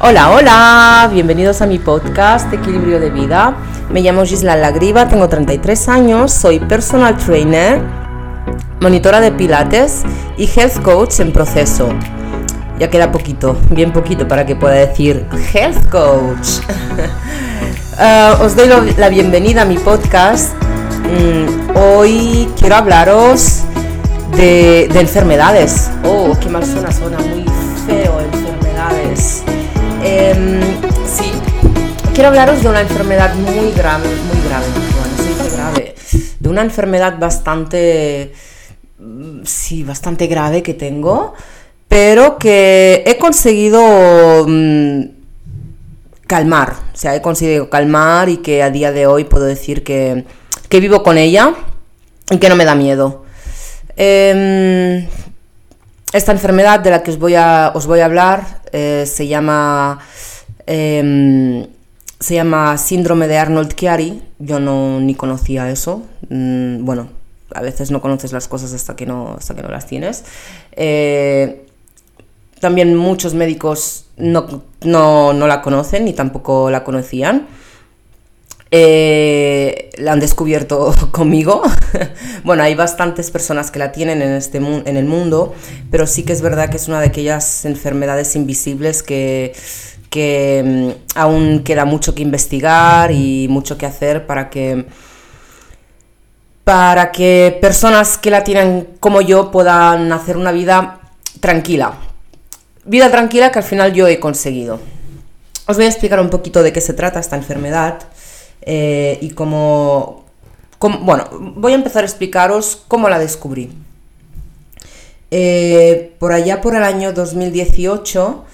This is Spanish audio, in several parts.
Hola, hola, bienvenidos a mi podcast Equilibrio de Vida. Me llamo Gisela Lagriva, tengo 33 años, soy personal trainer, monitora de pilates y health coach en proceso. Ya queda poquito, bien poquito para que pueda decir health coach. Uh, os doy la bienvenida a mi podcast. Mm, hoy quiero hablaros de, de, enfermedades. Oh, qué mal suena, suena muy feo, enfermedades. Em, sí, quiero hablaros de una enfermedad muy grave, muy grave, bueno, grave, de una enfermedad bastante, sí, bastante grave que tengo, pero que he conseguido mm, calmar, o sea, he conseguido calmar y que a día de hoy puedo decir que, que vivo con ella y que no me da miedo. Em, esta enfermedad de la que os voy a, os voy a hablar eh, se llama em, se llama síndrome de Arnold Chiari. Yo no ni conocía eso. Mm, bueno, a veces no conoces las cosas hasta que no, hasta que no las tienes. Eh, también muchos médicos no, no, no, la conocen ni tampoco la conocían. Eh, la han descubierto conmigo. bueno, hay bastantes personas que la tienen en, este en el mundo, pero sí que es verdad que es una de aquellas enfermedades invisibles que, que mm, aún queda mucho que investigar y mucho que hacer para que para que personas que la tienen como yo puedan hacer una vida tranquila, vida tranquila que al final yo he conseguido. Os voy a explicar un poquito de qué se trata esta enfermedad eh, y cómo, Bueno, voy a empezar a explicaros cómo la descubrí. Eh, por allá por el año 2018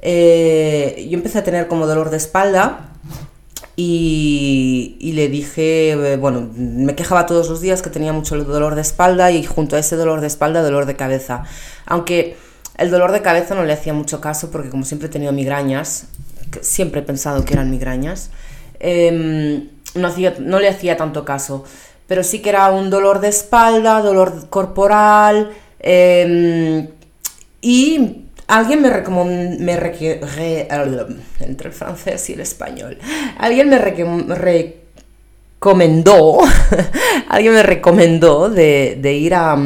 eh, yo empecé a tener como dolor de espalda y, y, le dije, bueno, me quejaba todos los días que tenía mucho dolor de espalda y junto a ese dolor de espalda, dolor de cabeza. Aunque el dolor de cabeza no le hacía mucho caso porque como siempre he tenido migrañas, siempre he pensado que eran migrañas, em, no, hacía, no le hacía tanto caso. Pero sí que era un dolor de espalda, dolor corporal em, y alguien me, me entre el francés y el español, alguien me recomendó, alguien me recomendó de, de ir a,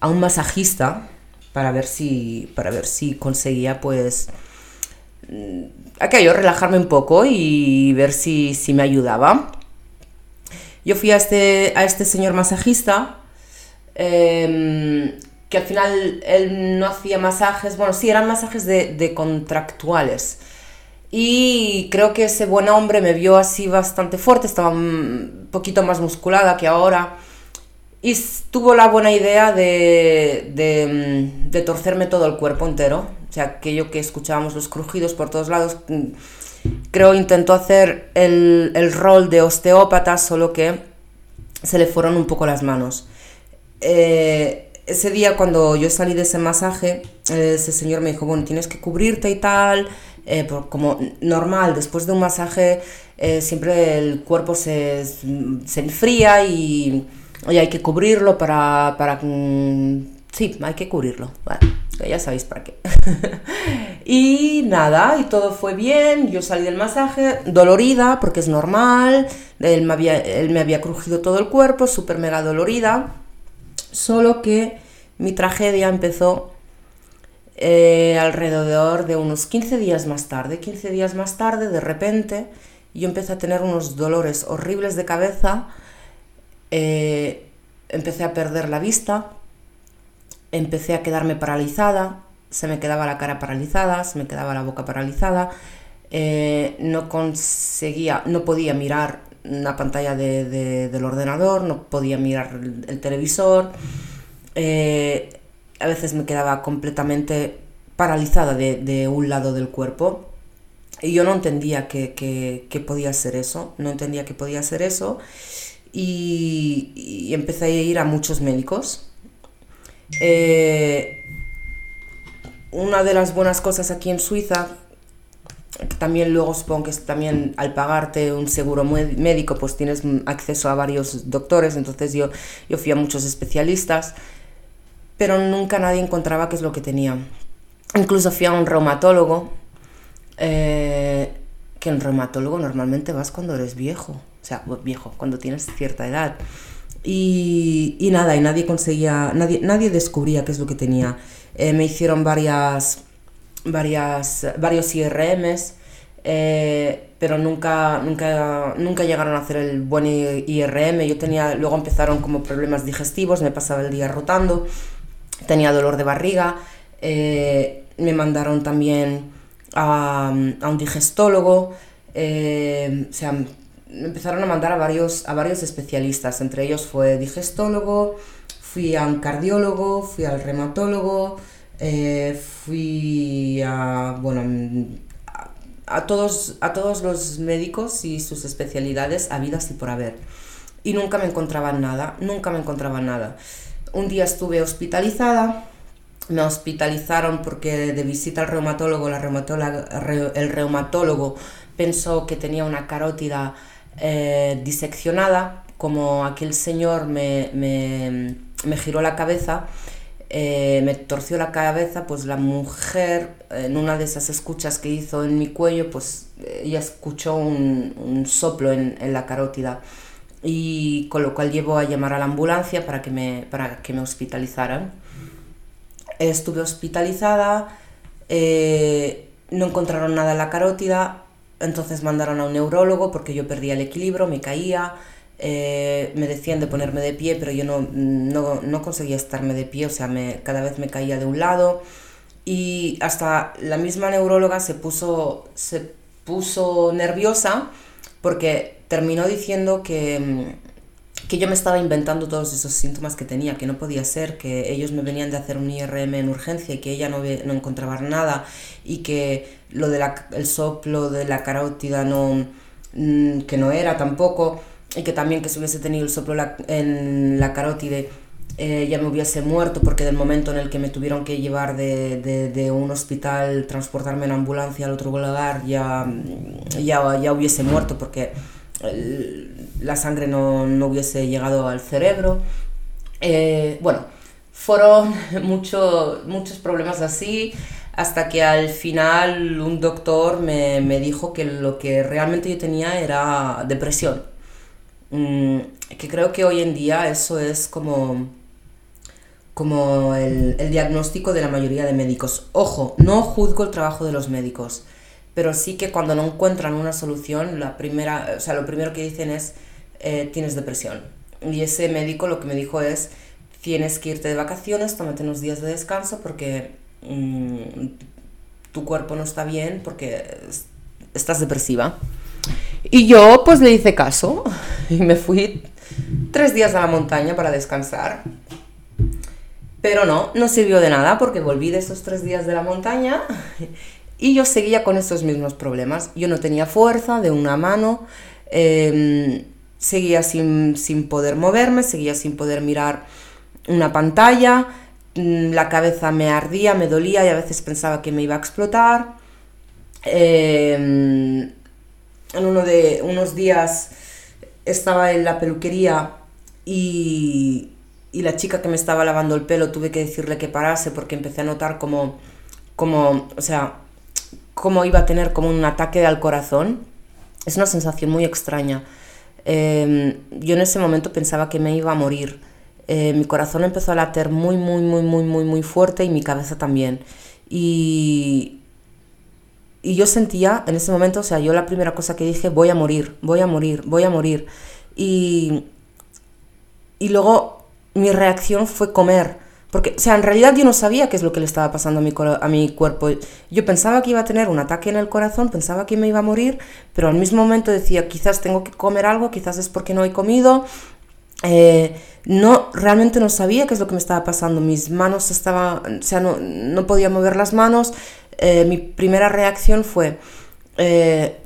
a un masajista para ver si, para ver si conseguía pues mm, aquello, relajarme un poco y ver si, si me ayudaba. Yo fui a este, a este señor masajista, em, que al final él no hacía masajes, bueno, sí, eran masajes de, de, contractuales. Y creo que ese buen hombre me vio así bastante fuerte, estaba un poquito más musculada que ahora y tuvo la buena idea de, de, de, torcerme todo el cuerpo entero. O sea, aquello que escuchábamos los crujidos por todos lados. Mm, creo intentó hacer el, el rol de osteópata, solo que se le fueron un poco las manos. Eh, ese día cuando yo salí de ese masaje, ese señor me dijo, bueno, tienes que cubrirte y tal, eh, como normal, después de un masaje eh, siempre el cuerpo se, se enfría y Oye, hay que cubrirlo para... para sí, hay que cubrirlo. Ya sabéis para qué. y nada, y todo fue bien. Yo salí del masaje dolorida, porque es normal. Él me había, él me había crujido todo el cuerpo, súper mega dolorida. Solo que mi tragedia empezó eh, alrededor de unos 15 días más tarde. 15 días más tarde, de repente, yo empecé a tener unos dolores horribles de cabeza eh, empecé a perder la vista, empecé a quedarme paralizada, se me quedaba la cara paralizada, se me quedaba la boca paralizada, eh, no conseguía, no podía mirar una pantalla del ordenador, no podía mirar el, televisor, eh, a veces me quedaba completamente paralizada de, un lado del cuerpo y yo no entendía que, que podía ser eso, no entendía que podía ser eso y, empecé a ir a muchos médicos. Eh, una de las buenas cosas aquí en Suiza, también luego supongo que es también al pagarte un seguro médico, pues tienes acceso a varios doctores, entonces yo, yo fui a muchos especialistas, pero nunca nadie encontraba qué es lo que tenía. Incluso fui a un reumatólogo eh, que en reumatólogo normalmente vas cuando eres viejo, o sea, viejo, cuando tienes cierta edad. Y, nada, y nadie conseguía, nadie, nadie descubría qué es lo que tenía. Eh, me hicieron varias, varias, varios IRMs, eh, pero nunca, nunca, nunca llegaron a hacer el buen IRM. Yo tenía, luego empezaron como problemas digestivos, me pasaba el día rotando, tenía dolor de barriga, eh, me mandaron también a, a un digestólogo, o sea, empezaron a mandar a varios, a varios especialistas, entre ellos fue digestólogo, fui a un cardiólogo, fui al reumatólogo, eh, fui a, bueno, a, todos, a todos los médicos y sus especialidades habidas y por haber. Y nunca me encontraban nada, nunca me encontraban nada. Un día estuve hospitalizada, me hospitalizaron porque de visita al reumatólogo, la el reumatólogo pensó que tenía una carótida eh, diseccionada, como aquel señor me, me, giró la cabeza, eh, me torció la cabeza, pues la mujer, en una de esas escuchas que hizo en mi cuello, pues ella escuchó un, soplo en, la carótida y con lo cual llevó a llamar a la ambulancia para que me, para que me hospitalizaran. Estuve hospitalizada, eh, no encontraron nada en la carótida, entonces mandaron a un neurólogo porque yo perdía el equilibrio, me caía, eh, me decían de ponerme de pie, pero yo no, no, conseguía estarme de pie, o sea, me, cada vez me caía de un lado. Y hasta la misma neuróloga se puso, se puso nerviosa porque terminó diciendo que, que yo me estaba inventando todos esos síntomas que tenía, que no podía ser, que ellos me venían de hacer un IRM en urgencia y que ella no, no encontraba nada y que lo del el soplo de la carótida no, mm, que no era tampoco y que también que si hubiese tenido el soplo en la carótide eh, ya me hubiese muerto porque del momento en el que me tuvieron que llevar de, de, un hospital, transportarme en ambulancia al otro lugar, ya, ya, ya hubiese muerto porque la sangre no, no, hubiese llegado al cerebro. Eh, bueno, fueron mucho, muchos problemas así hasta que al final un doctor me, me dijo que lo que realmente yo tenía era depresión. Mm, que creo que hoy en día eso es como, como el, el diagnóstico de la mayoría de médicos. Ojo, no juzgo el trabajo de los médicos pero sí que cuando no encuentran una solución, la primera, o sea, lo primero que dicen es, eh, tienes depresión. Y ese médico lo que me dijo es, tienes que irte de vacaciones, tómate unos días de descanso porque mm, tu cuerpo no está bien, porque estás depresiva. Y yo pues le hice caso y me fui tres días a la montaña para descansar. Pero no, no sirvió de nada porque volví de esos tres días de la montaña y yo seguía con estos mismos problemas. Yo no tenía fuerza de una mano, em, seguía sin, poder moverme, seguía sin poder mirar una pantalla, mm, la cabeza me ardía, me dolía y a veces pensaba que me iba a explotar. Em, en uno de unos días estaba en la peluquería y, y la chica que me estaba lavando el pelo tuve que decirle que parase porque empecé a notar como, como o sea, como iba a tener como un ataque al corazón. Es una sensación muy extraña. Em, yo en ese momento pensaba que me iba a morir. Eh, mi corazón empezó a latir muy, muy, muy, muy, muy, muy fuerte y mi cabeza también. Y, y yo sentía en ese momento, o sea, yo la primera cosa que dije, voy a morir, voy a morir, voy a morir. Y, y luego mi reacción fue comer porque, o sea, en realidad yo no sabía qué es lo que le estaba pasando a mi, a mi cuerpo. Yo pensaba que iba a tener un ataque en el corazón, pensaba que me iba a morir, pero al mismo momento decía, quizás tengo que comer algo, quizás es porque no he comido. Eh, no, realmente no sabía qué es lo que me estaba pasando. Mis manos estaban, o sea, no, no podía mover las manos. Eh, mi primera reacción fue eh,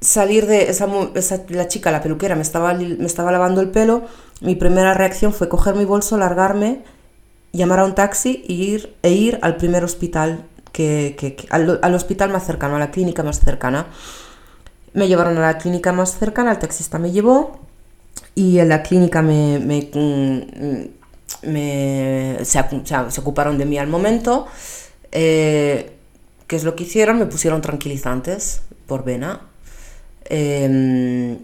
salir de esa, esa, la chica, la peluquera, me estaba, me estaba lavando el pelo. Mi primera reacción fue coger mi bolso, largarme llamar a un taxi e ir, e ir al primer hospital, que, al, hospital más cercano, a la clínica más cercana. Me llevaron a la clínica más cercana, el taxista me llevó y en la clínica me, me, mm, se, ocuparon de mí al momento. Eh, ¿qué es lo que hicieron? Me pusieron tranquilizantes por vena. Em,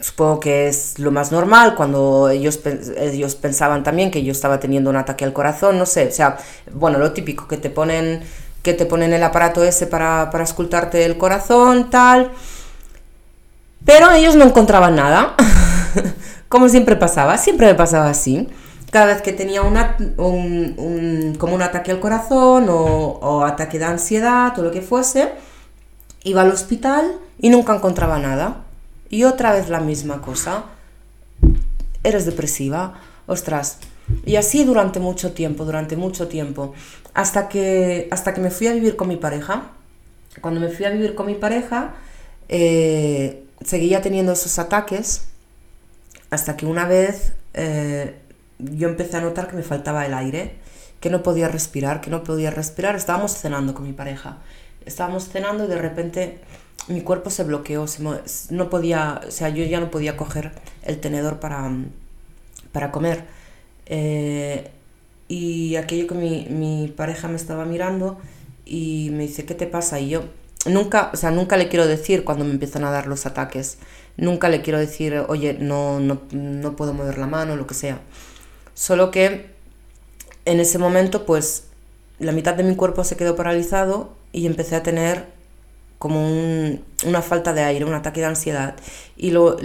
supongo que es lo más normal cuando ellos, ellos pensaban también que yo estaba teniendo un ataque al corazón, no sé, o sea, bueno, lo típico, que te ponen, que te ponen el aparato ese para, para escultarte el corazón, tal. Pero ellos no encontraban nada, como siempre pasaba, siempre me pasaba así. Cada vez que tenía una, un, como un ataque al corazón o, o ataque de ansiedad o lo que fuese, iba al hospital y nunca encontraba nada. Y otra vez la misma cosa. Eres depresiva. Ostras. Y así durante mucho tiempo, durante mucho tiempo. Hasta que, hasta que me fui a vivir con mi pareja. Cuando me fui a vivir con mi pareja, eh, seguía teniendo esos ataques. Hasta que una vez eh, yo empecé a notar que me faltaba el aire, que no podía respirar, que no podía respirar. Estábamos cenando con mi pareja. Estábamos cenando y de repente mi cuerpo se bloqueó, no podía, o sea, yo ya no podía coger el tenedor para, para comer. Eh, y aquello que mi, mi, pareja me estaba mirando y me dice, ¿qué te pasa? Y yo nunca, o sea, nunca le quiero decir cuando me empiezan a dar los ataques, nunca le quiero decir, oye, no, no, no puedo mover la mano, lo que sea. Solo que en ese momento, pues, la mitad de mi cuerpo se quedó paralizado y empecé a tener como una falta de aire, un ataque de ansiedad. Y lo,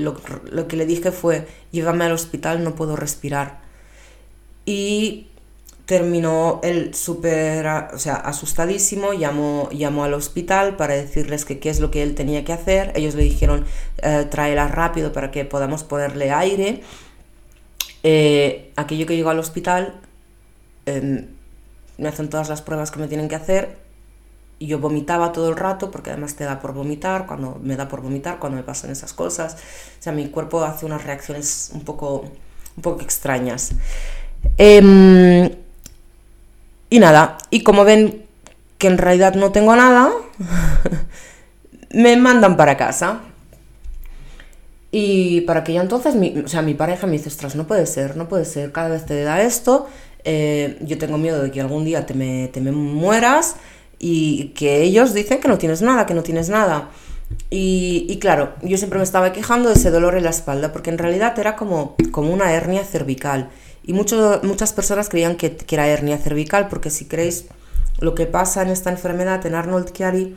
que le dije fue, llévame al hospital, no puedo respirar. Y terminó él súper, o sea, asustadísimo, llamó, llamó al hospital para decirles que qué es lo que él tenía que hacer. Ellos le dijeron, eh, tráela rápido para que podamos ponerle aire. Eh, aquello que llegó al hospital, em, me hacen todas las pruebas que me tienen que hacer y yo vomitaba todo el rato, porque además te da por vomitar, cuando me da por vomitar, cuando me pasan esas cosas. O sea, mi cuerpo hace unas reacciones un poco, un poco extrañas. Em, y nada, y como ven que en realidad no tengo nada, me mandan para casa. Y para que ya entonces, mi, o sea, mi pareja me dice, ostras, no puede ser, no puede ser, cada vez te da esto, eh, yo tengo miedo de que algún día te me, te me mueras, y que ellos dicen que no tienes nada, que no tienes nada. Y, claro, yo siempre me estaba quejando de ese dolor en la espalda, porque en realidad era como, como una hernia cervical. Y muchas personas creían que, que, era hernia cervical, porque si creéis lo que pasa en esta enfermedad, en Arnold Chiari,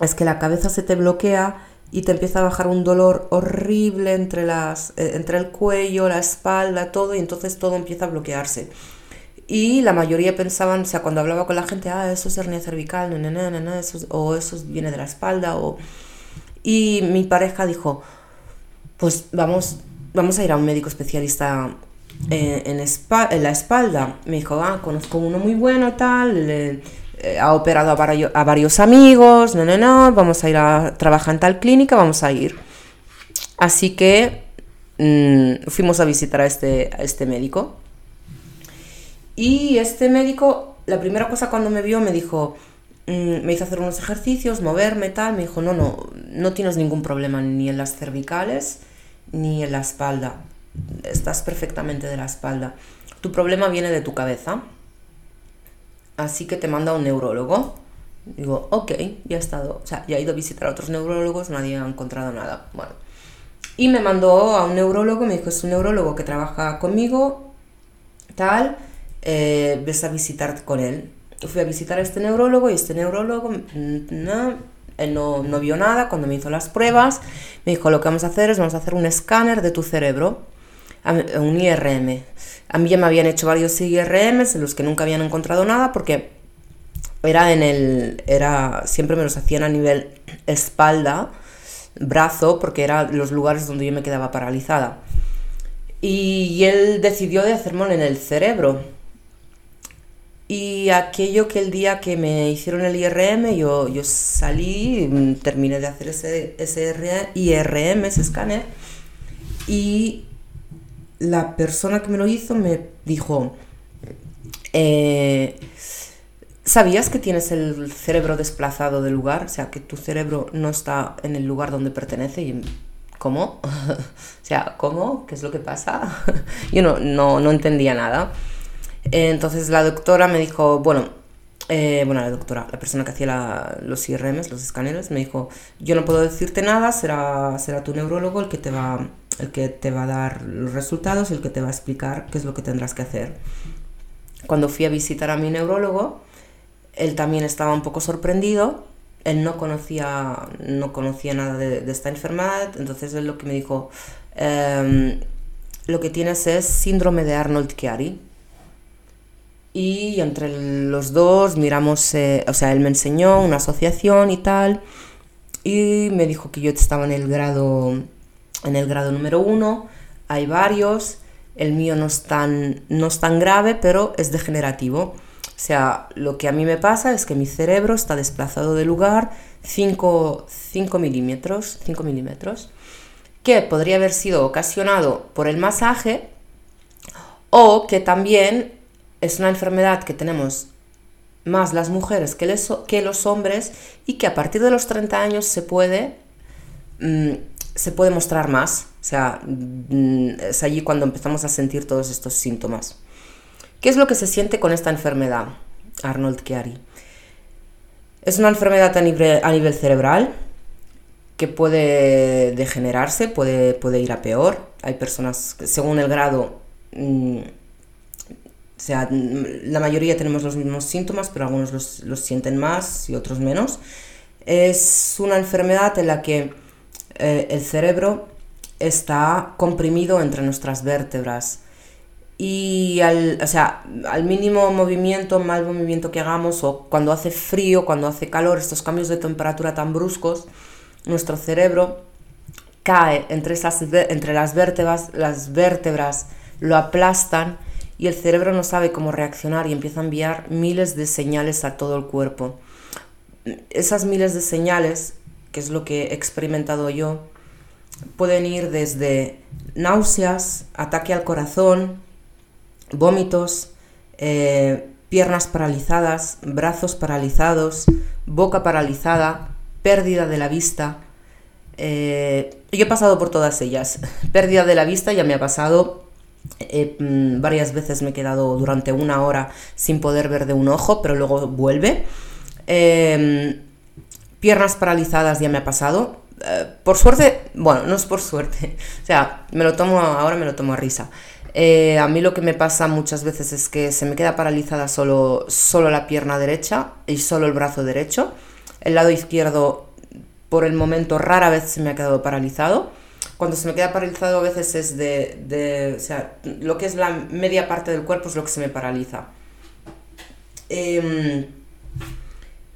es que la cabeza se te bloquea y te empieza a bajar un dolor horrible entre, las, eh, entre el cuello, la espalda, todo, y entonces todo empieza a bloquearse. Y la mayoría pensaban, o sea, cuando hablaba con la gente, ah, eso es hernia cervical, eso o eso viene de la espalda, o... Y mi pareja dijo, pues vamos, vamos a ir a un médico especialista eh, en, en, la espalda. Me dijo, ah, conozco uno muy bueno, tal, eh, ha operado a, varios amigos, no, no, no, vamos a ir a trabajar en tal clínica, vamos a ir. Así que mm, fuimos a visitar a este, a este médico. Y este médico, la primera cosa cuando me vio me dijo, mm, me hizo hacer unos ejercicios, moverme, tal, me dijo, no, no, no tienes ningún problema ni en las cervicales ni en la espalda, estás perfectamente de la espalda. Tu problema viene de tu cabeza, así que te manda un neurólogo. Digo, ok, ya he estado, o sea, ya he ido a visitar a otros neurólogos, nadie ha encontrado nada. Bueno, y me mandó a un neurólogo, me dijo, es un neurólogo que trabaja conmigo, tal, eh, ves a visitar con él. Fui a visitar a este neurólogo y este neurólogo mm, no, él no, no, vio nada cuando me hizo las pruebas. Me dijo, lo que vamos a hacer es vamos a hacer un escáner de tu cerebro, un IRM. A mí ya me habían hecho varios IRMs en los que nunca habían encontrado nada porque era en el, era, siempre me los hacían a nivel espalda, brazo, porque eran los lugares donde yo me quedaba paralizada. Y él decidió de hacerme en el cerebro y aquello que el día que me hicieron el IRM, yo, yo salí, mm, terminé de hacer ese, ese IRM, ese escáner, y la persona que me lo hizo me dijo, eh, ¿sabías que tienes el cerebro desplazado del lugar? O sea, que tu cerebro no está en el lugar donde pertenece. Y, ¿Cómo? o sea, ¿cómo? ¿Qué es lo que pasa? yo no, no, no entendía nada. Entonces la doctora me dijo, bueno, eh, bueno, la doctora, la persona que hacía los IRMs, los escáneres, me dijo, yo no puedo decirte nada, será, será tu neurólogo el que, te va, el que te va a dar los resultados, el que te va a explicar qué es lo que tendrás que hacer. Cuando fui a visitar a mi neurólogo, él también estaba un poco sorprendido, él no conocía, no conocía nada de, esta enfermedad, entonces él lo que me dijo, em, lo que tienes es síndrome de Arnold-Chiari y entre los dos miramos, eh, o sea, él me enseñó una asociación y tal, y me dijo que yo estaba en el grado, en el grado número uno, hay varios, el mío no es tan, no es tan grave, pero es degenerativo. O sea, lo que a mí me pasa es que mi cerebro está desplazado de lugar 5, 5 milímetros, 5 milímetros, que podría haber sido ocasionado por el masaje o que también es una enfermedad que tenemos más las mujeres que, que los hombres y que a partir de los 30 años se puede, mm, se puede mostrar más. O sea, mm, es allí cuando empezamos a sentir todos estos síntomas. ¿Qué es lo que se siente con esta enfermedad, Arnold Chiari? Es una enfermedad a nivel, a nivel cerebral que puede degenerarse, puede, puede ir a peor. Hay personas que según el grado mm, o sea, la mayoría tenemos los mismos síntomas, pero algunos los, sienten más y otros menos. Es una enfermedad en la que eh, el cerebro está comprimido entre nuestras vértebras y al, o sea, al mínimo movimiento, mal movimiento que hagamos o cuando hace frío, cuando hace calor, estos cambios de temperatura tan bruscos, nuestro cerebro cae entre, esas, entre las vértebras, las vértebras lo aplastan y el cerebro no sabe cómo reaccionar y empieza a enviar miles de señales a todo el cuerpo. Esas miles de señales, que es lo que he experimentado yo, pueden ir desde náuseas, ataque al corazón, vómitos, eh, piernas paralizadas, brazos paralizados, boca paralizada, pérdida de la vista. Eh, yo he pasado por todas ellas. pérdida de la vista ya me ha pasado eh, mm, varias veces me he quedado durante una hora sin poder ver de un ojo, pero luego vuelve. Em, piernas paralizadas ya me ha pasado. Eh, por suerte, bueno, no es por suerte, o sea, me lo tomo ahora, me lo tomo a risa. Eh, a mí lo que me pasa muchas veces es que se me queda paralizada solo, solo la pierna derecha y solo el brazo derecho. El lado izquierdo, por el momento, rara vez se me ha quedado paralizado cuando se me queda paralizado a veces es de, o sea, lo que es la media parte del cuerpo es lo que se me paraliza. Em,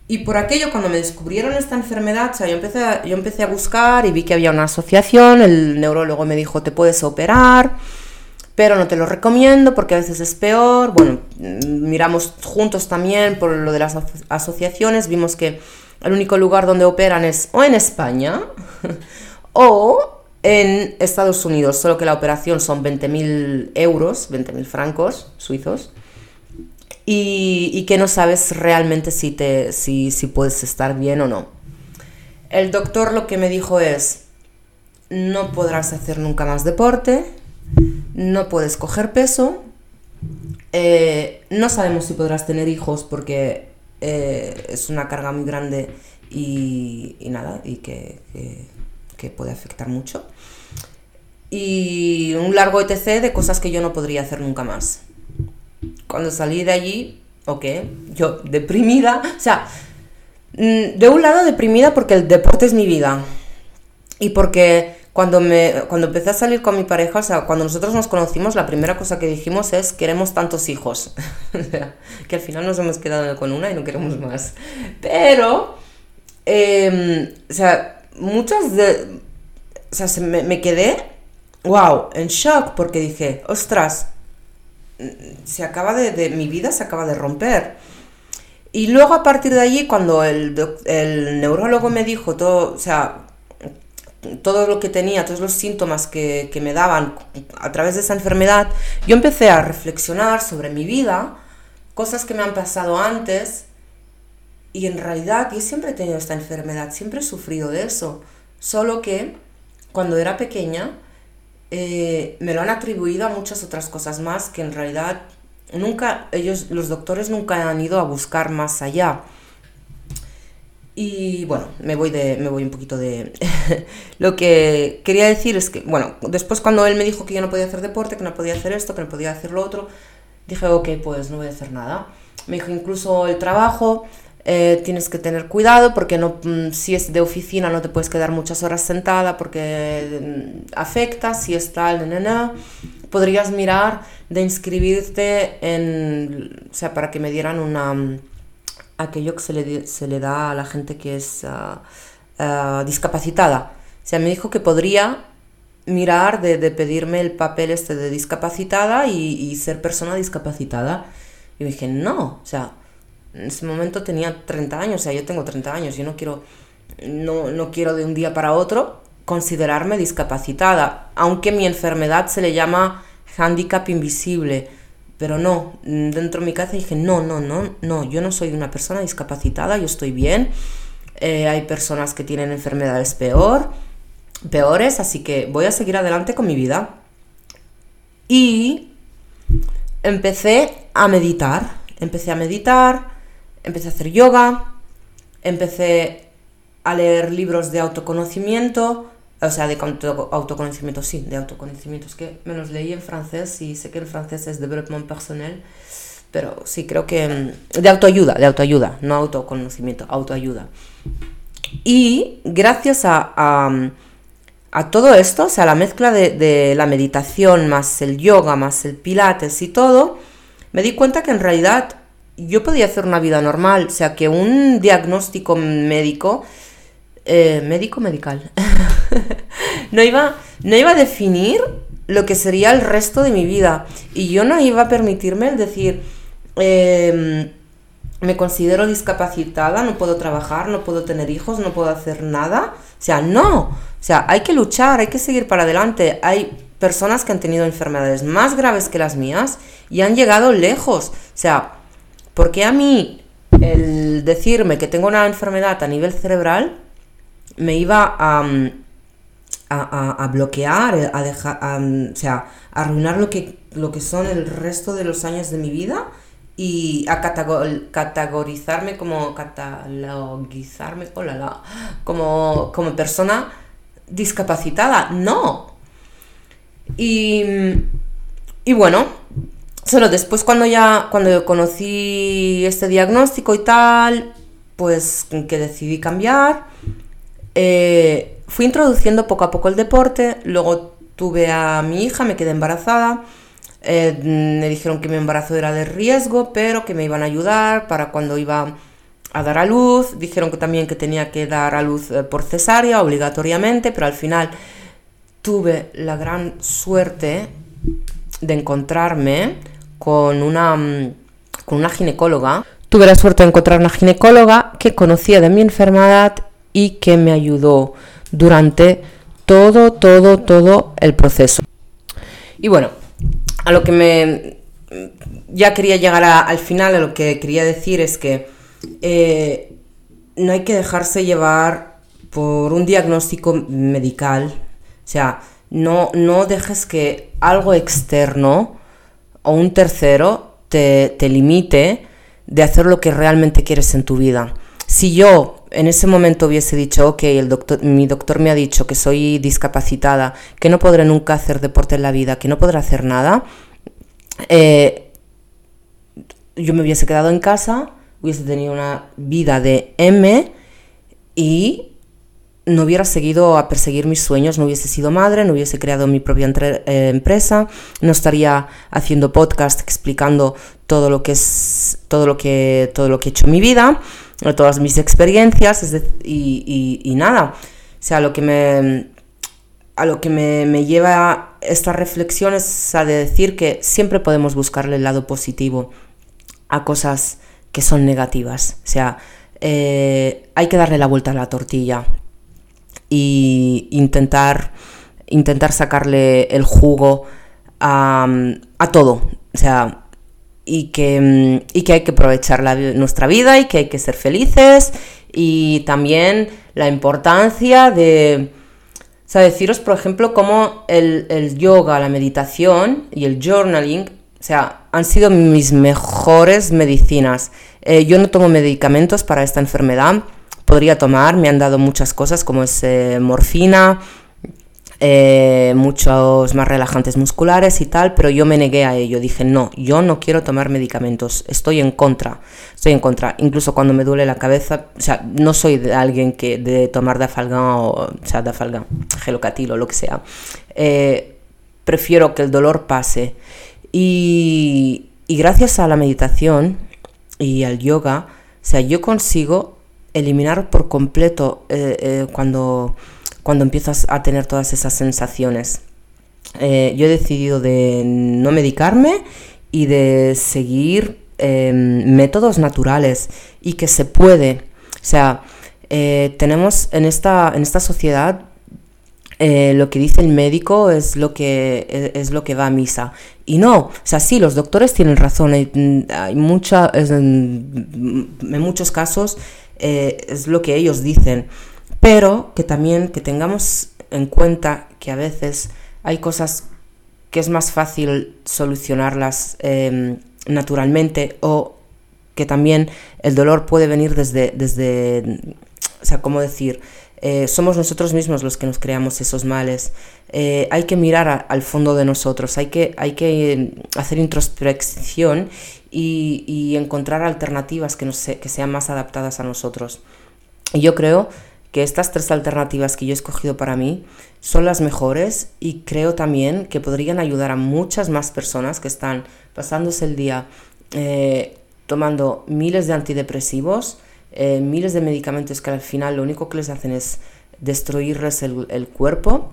y por aquello, cuando me descubrieron esta enfermedad, o yo empecé, a, yo empecé a buscar y vi que había una asociación, el neurólogo me dijo, te puedes operar, pero no te lo recomiendo porque a veces es peor. Bueno, miramos juntos también por lo de las asociaciones, vimos que el único lugar donde operan es o en España o en Estados Unidos, solo que la operación son 20.000 euros, 20.000 francos suizos, y, que no sabes realmente si, te, si, si puedes estar bien o no. El doctor lo que me dijo es, no podrás hacer nunca más deporte, no puedes coger peso, eh, no sabemos si podrás tener hijos porque eh, es una carga muy grande y, nada, y que que puede afectar mucho. Y un largo ETC de cosas que yo no podría hacer nunca más. Cuando salí de allí, ok, yo deprimida, o sea, mm, de un lado deprimida porque el deporte es mi vida. Y porque cuando, me, cuando empecé a salir con mi pareja, o sea, cuando nosotros nos conocimos, la primera cosa que dijimos es, queremos tantos hijos. que al final nos hemos quedado con una y no queremos más. Pero, em, o sea, muchas de... O sea, me, quedé, wow, en shock porque dije, ostras, se acaba de, mi vida se acaba de romper. Y luego a partir de allí, cuando el, el neurólogo me dijo todo, o sea, todo lo que tenía, todos los síntomas que, que, me daban a través de esa enfermedad, yo empecé a reflexionar sobre mi vida, cosas que me han pasado antes, y en realidad yo siempre he tenido esta enfermedad, siempre he sufrido de eso. Solo que cuando era pequeña eh, me lo han atribuido a muchas otras cosas más que en realidad nunca, ellos, los doctores nunca han ido a buscar más allá. Y bueno, me voy, de, me voy un poquito de... lo que quería decir es que, bueno, después cuando él me dijo que yo no podía hacer deporte, que no podía hacer esto, que no podía hacer lo otro, dije, ok, pues no voy a hacer nada. Me dijo incluso el trabajo, eh, tienes que tener cuidado porque no, mm, si es de oficina no te puedes quedar muchas horas sentada porque mm, afecta, si es tal, podrías mirar de inscribirte en, o sea, para que me dieran una aquello que se le, se le da a la gente que es ah, ah, discapacitada. O sea, me dijo que podría mirar de, pedirme el papel este de discapacitada y, ser persona discapacitada. Y dije, no, o sea, en ese momento tenía 30 años, o sea, yo tengo 30 años, yo no quiero, no, no quiero de un día para otro considerarme discapacitada, aunque mi enfermedad se le llama handicap invisible pero no, mm, dentro de mi casa dije, no, no, no, no, yo no soy una persona discapacitada, yo estoy bien. Eh, hay personas que tienen enfermedades peor, peores, así que voy a seguir adelante con mi vida. Y empecé a meditar, empecé a meditar, empecé a hacer yoga, empecé a leer libros de autoconocimiento, o sea, de autoconocimiento, sí, de autoconocimiento. Es que me los leí en francés y sé que el francés es développement personnel, pero sí, creo que mm, de autoayuda, de autoayuda, no autoconocimiento, autoayuda. Y gracias a, a, todo esto, o sea, la mezcla de, la meditación más el yoga, más el pilates y todo, me di cuenta que en realidad yo podía hacer una vida normal, o sea, que un diagnóstico médico eh, médico medical. no, iba, no iba a definir lo que sería el resto de mi vida. Y yo no iba a permitirme el decir, em, me considero discapacitada, no puedo trabajar, no puedo tener hijos, no puedo hacer nada. O sea, no. O sea, hay que luchar, hay que seguir para adelante. Hay personas que han tenido enfermedades más graves que las mías y han llegado lejos. O sea, porque a mí el decirme que tengo una enfermedad a nivel cerebral me iba a, a, bloquear, a dejar, o sea, a arruinar lo que, lo que son el resto de los años de mi vida y a categorizarme como catalogizarme como, como persona discapacitada. No. Y, y bueno, solo después cuando ya cuando conocí este diagnóstico y tal, pues que decidí cambiar eh, fui introduciendo poco a poco el deporte, luego tuve a mi hija, me quedé embarazada, eh, me dijeron que mi embarazo era de riesgo, pero que me iban a ayudar para cuando iba a dar a luz, dijeron que también que tenía que dar a luz eh, por cesárea obligatoriamente, pero al final tuve la gran suerte de encontrarme con una, mm, con una ginecóloga. Tuve la suerte de encontrar una ginecóloga que conocía de mi enfermedad y que me ayudó durante todo, todo, todo el proceso. Y bueno, a lo que me... Ya quería llegar al final, a lo que quería decir es que eh, no hay que dejarse llevar por un diagnóstico medical. O sea, no, no dejes que algo externo o un tercero te, te limite de hacer lo que realmente quieres en tu vida. Si yo en ese momento hubiese dicho, ok, el doctor, mi doctor me ha dicho que soy discapacitada, que no podré nunca hacer deporte en la vida, que no podré hacer nada, eh, yo me hubiese quedado en casa, hubiese tenido una vida de M y no hubiera seguido a perseguir mis sueños, no hubiese sido madre, no hubiese creado mi propia eh, empresa, no estaría haciendo podcast explicando todo lo que es todo lo que todo lo que he hecho en mi vida todas mis experiencias y, nada. O sea, lo que me, a lo que me, lleva esta reflexión es a decir que siempre podemos buscarle el lado positivo a cosas que son negativas. O sea, eh, hay que darle la vuelta a la tortilla y intentar, intentar sacarle el jugo a, a todo. O sea, y que, y que hay que aprovechar la, nuestra vida y que hay que ser felices y también la importancia de, o deciros por ejemplo cómo el, yoga, la meditación y el journaling sea, han sido mis mejores medicinas. Eh, yo no tomo medicamentos para esta enfermedad. Podría tomar, me han dado muchas cosas como es eh, morfina, eh, muchos más relajantes musculares y tal, pero yo me negué a ello. Dije, no, yo no quiero tomar medicamentos, estoy en contra, estoy en contra. Incluso cuando me duele la cabeza, o sea, no soy de alguien que de tomar dafalgan o, o sea, dafalgan, gelocatil o lo que sea. Eh, prefiero que el dolor pase. Y, y gracias a la meditación y al yoga, o sea, yo consigo eliminar por completo eh, eh, cuando cuando empiezas a tener todas esas sensaciones. Eh, yo he decidido de no medicarme y de seguir em, métodos naturales y que se puede. O sea, tenemos en esta, en esta sociedad lo que dice el médico es lo que e, es, lo que va a misa y no o sea sí los doctores tienen razón hay, hay mucha en, en, muchos casos es lo que ellos dicen pero que también que tengamos en cuenta que a veces hay cosas que es más fácil solucionarlas eh, naturalmente o que también el dolor puede venir desde, desde o sea, ¿cómo decir? Eh, somos nosotros mismos los que nos creamos esos males. Eh, hay que mirar al fondo de nosotros, hay que, hay que hacer introspección y, encontrar alternativas que, nos, sean más adaptadas a nosotros. Y yo creo que estas tres alternativas que yo he escogido para mí son las mejores y creo también que podrían ayudar a muchas más personas que están pasándose el día eh, tomando miles de antidepresivos, eh, miles de medicamentos que al final lo único que les hacen es destruirles el cuerpo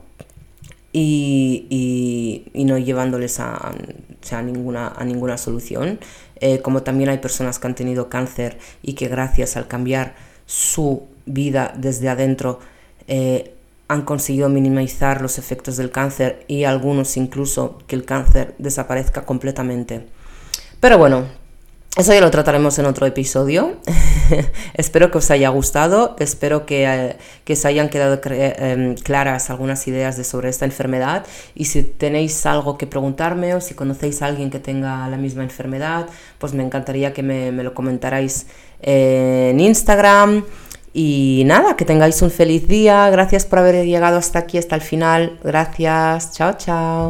y, y, no llevándoles a, a, ninguna, a ninguna solución. Eh, como también hay personas que han tenido cáncer y que gracias al cambiar su vida desde adentro eh, han conseguido minimizar los efectos del cáncer y algunos incluso que el cáncer desaparezca completamente. Pero bueno, eso ya lo trataremos en otro episodio. espero que os haya gustado, espero que, eh, que os hayan quedado eh, claras algunas ideas de sobre esta enfermedad y si tenéis algo que preguntarme o si conocéis a alguien que tenga la misma enfermedad, pues me encantaría que me lo comentarais en Instagram. Y nada, que tengáis un feliz día. Gracias por haber llegado hasta aquí, hasta el final. Gracias. Chao, chao.